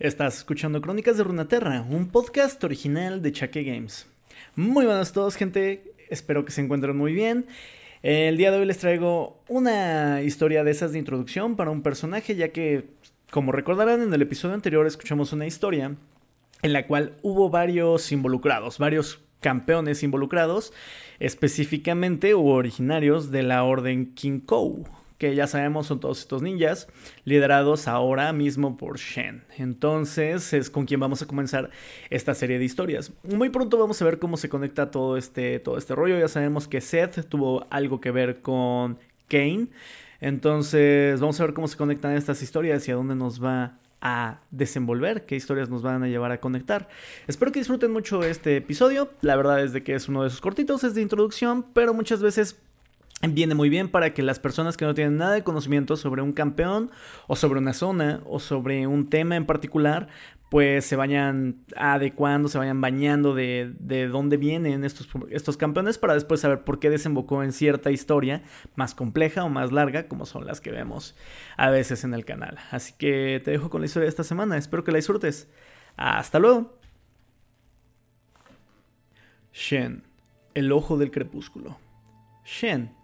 Estás escuchando Crónicas de Runaterra, un podcast original de Chaque Games. Muy buenas a todos, gente. Espero que se encuentren muy bien. El día de hoy les traigo una historia de esas de introducción para un personaje, ya que, como recordarán, en el episodio anterior escuchamos una historia en la cual hubo varios involucrados, varios campeones involucrados, específicamente o originarios de la Orden Kinkou que ya sabemos son todos estos ninjas, liderados ahora mismo por Shen. Entonces es con quien vamos a comenzar esta serie de historias. Muy pronto vamos a ver cómo se conecta todo este, todo este rollo. Ya sabemos que Seth tuvo algo que ver con Kane. Entonces vamos a ver cómo se conectan estas historias y a dónde nos va a desenvolver, qué historias nos van a llevar a conectar. Espero que disfruten mucho este episodio. La verdad es de que es uno de esos cortitos, es de introducción, pero muchas veces viene muy bien para que las personas que no tienen nada de conocimiento sobre un campeón o sobre una zona o sobre un tema en particular, pues se vayan adecuando, se vayan bañando de, de dónde vienen estos, estos campeones para después saber por qué desembocó en cierta historia más compleja o más larga como son las que vemos a veces en el canal. Así que te dejo con la historia de esta semana, espero que la disfrutes. Hasta luego. Shen, el ojo del crepúsculo. Shen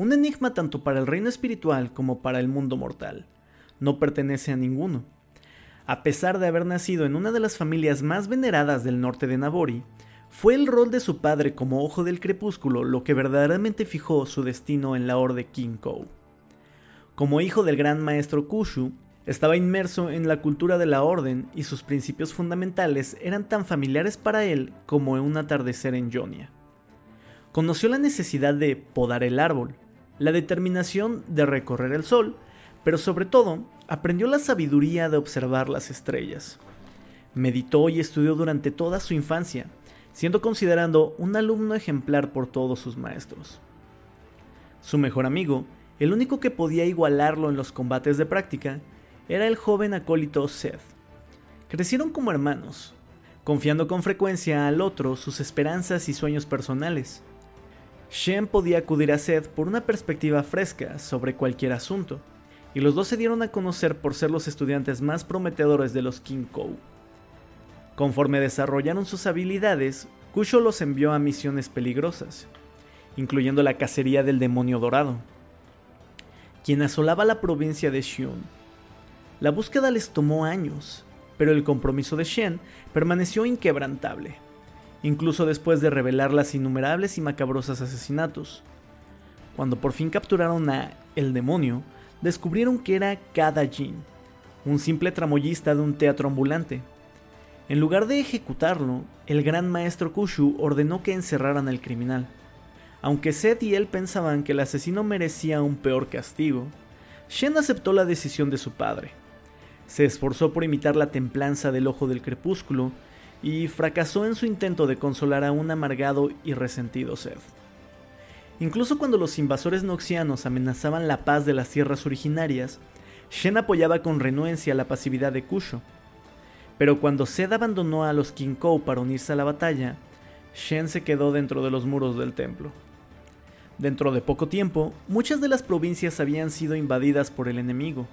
un enigma tanto para el reino espiritual como para el mundo mortal. No pertenece a ninguno. A pesar de haber nacido en una de las familias más veneradas del norte de Nabori, fue el rol de su padre como ojo del crepúsculo lo que verdaderamente fijó su destino en la orden Kinkou. Como hijo del gran maestro Kushu, estaba inmerso en la cultura de la orden y sus principios fundamentales eran tan familiares para él como un atardecer en Jonia. Conoció la necesidad de podar el árbol, la determinación de recorrer el sol, pero sobre todo aprendió la sabiduría de observar las estrellas. Meditó y estudió durante toda su infancia, siendo considerado un alumno ejemplar por todos sus maestros. Su mejor amigo, el único que podía igualarlo en los combates de práctica, era el joven acólito Seth. Crecieron como hermanos, confiando con frecuencia al otro sus esperanzas y sueños personales. Shen podía acudir a Seth por una perspectiva fresca sobre cualquier asunto, y los dos se dieron a conocer por ser los estudiantes más prometedores de los Kinkou. Conforme desarrollaron sus habilidades, Kusho los envió a misiones peligrosas, incluyendo la cacería del demonio dorado, quien asolaba la provincia de Xiun. La búsqueda les tomó años, pero el compromiso de Shen permaneció inquebrantable incluso después de revelar las innumerables y macabrosos asesinatos. Cuando por fin capturaron a El Demonio, descubrieron que era Kada Jin, un simple tramoyista de un teatro ambulante. En lugar de ejecutarlo, el gran maestro Kushu ordenó que encerraran al criminal. Aunque Seth y él pensaban que el asesino merecía un peor castigo, Shen aceptó la decisión de su padre. Se esforzó por imitar la templanza del ojo del crepúsculo y fracasó en su intento de consolar a un amargado y resentido Seth. Incluso cuando los invasores noxianos amenazaban la paz de las tierras originarias, Shen apoyaba con renuencia la pasividad de Kusho. Pero cuando Seth abandonó a los Kinkou para unirse a la batalla, Shen se quedó dentro de los muros del templo. Dentro de poco tiempo, muchas de las provincias habían sido invadidas por el enemigo,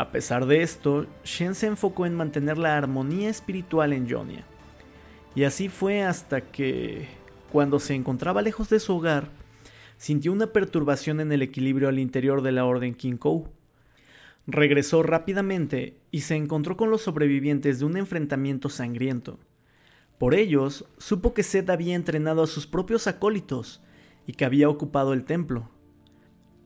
a pesar de esto, Shen se enfocó en mantener la armonía espiritual en Jonia. Y así fue hasta que, cuando se encontraba lejos de su hogar, sintió una perturbación en el equilibrio al interior de la Orden Kinkou. Regresó rápidamente y se encontró con los sobrevivientes de un enfrentamiento sangriento. Por ellos, supo que Seth había entrenado a sus propios acólitos y que había ocupado el templo.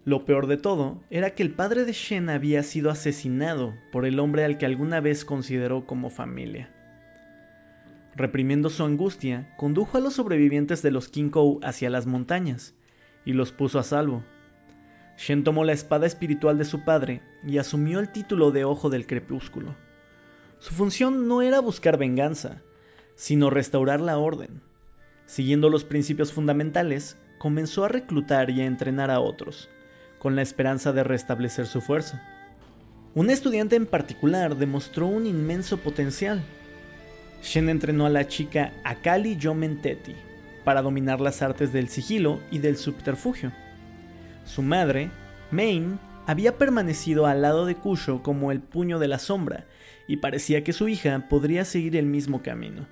Lo peor de todo era que el padre de Shen había sido asesinado por el hombre al que alguna vez consideró como familia. Reprimiendo su angustia, condujo a los sobrevivientes de los Kinkou hacia las montañas y los puso a salvo. Shen tomó la espada espiritual de su padre y asumió el título de Ojo del Crepúsculo. Su función no era buscar venganza, sino restaurar la orden. Siguiendo los principios fundamentales, comenzó a reclutar y a entrenar a otros, con la esperanza de restablecer su fuerza. Un estudiante en particular demostró un inmenso potencial. Shen entrenó a la chica Akali Yomenteti para dominar las artes del sigilo y del subterfugio. Su madre, Main, había permanecido al lado de Kusho como el puño de la sombra y parecía que su hija podría seguir el mismo camino.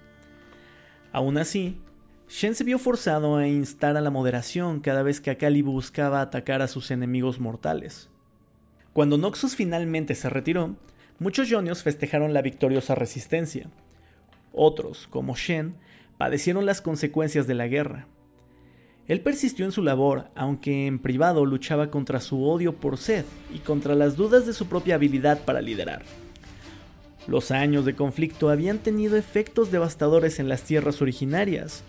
Aún así, Shen se vio forzado a instar a la moderación cada vez que Akali buscaba atacar a sus enemigos mortales. Cuando Noxus finalmente se retiró, muchos Yonios festejaron la victoriosa resistencia. Otros, como Shen, padecieron las consecuencias de la guerra. Él persistió en su labor, aunque en privado luchaba contra su odio por Seth y contra las dudas de su propia habilidad para liderar. Los años de conflicto habían tenido efectos devastadores en las tierras originarias,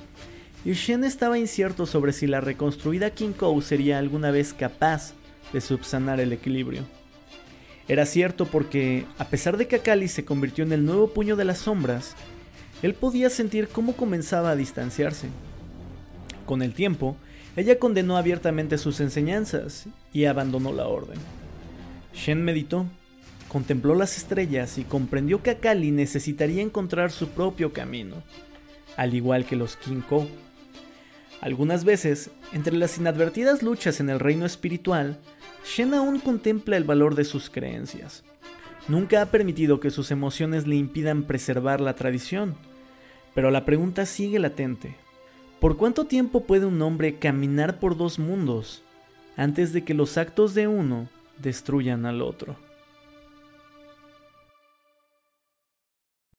y Shen estaba incierto sobre si la reconstruida Kou sería alguna vez capaz de subsanar el equilibrio. Era cierto porque, a pesar de que Akali se convirtió en el nuevo puño de las sombras, él podía sentir cómo comenzaba a distanciarse. Con el tiempo, ella condenó abiertamente sus enseñanzas y abandonó la orden. Shen meditó, contempló las estrellas y comprendió que Akali necesitaría encontrar su propio camino, al igual que los Kou. Algunas veces, entre las inadvertidas luchas en el reino espiritual, Shen aún contempla el valor de sus creencias. Nunca ha permitido que sus emociones le impidan preservar la tradición. Pero la pregunta sigue latente. ¿Por cuánto tiempo puede un hombre caminar por dos mundos antes de que los actos de uno destruyan al otro?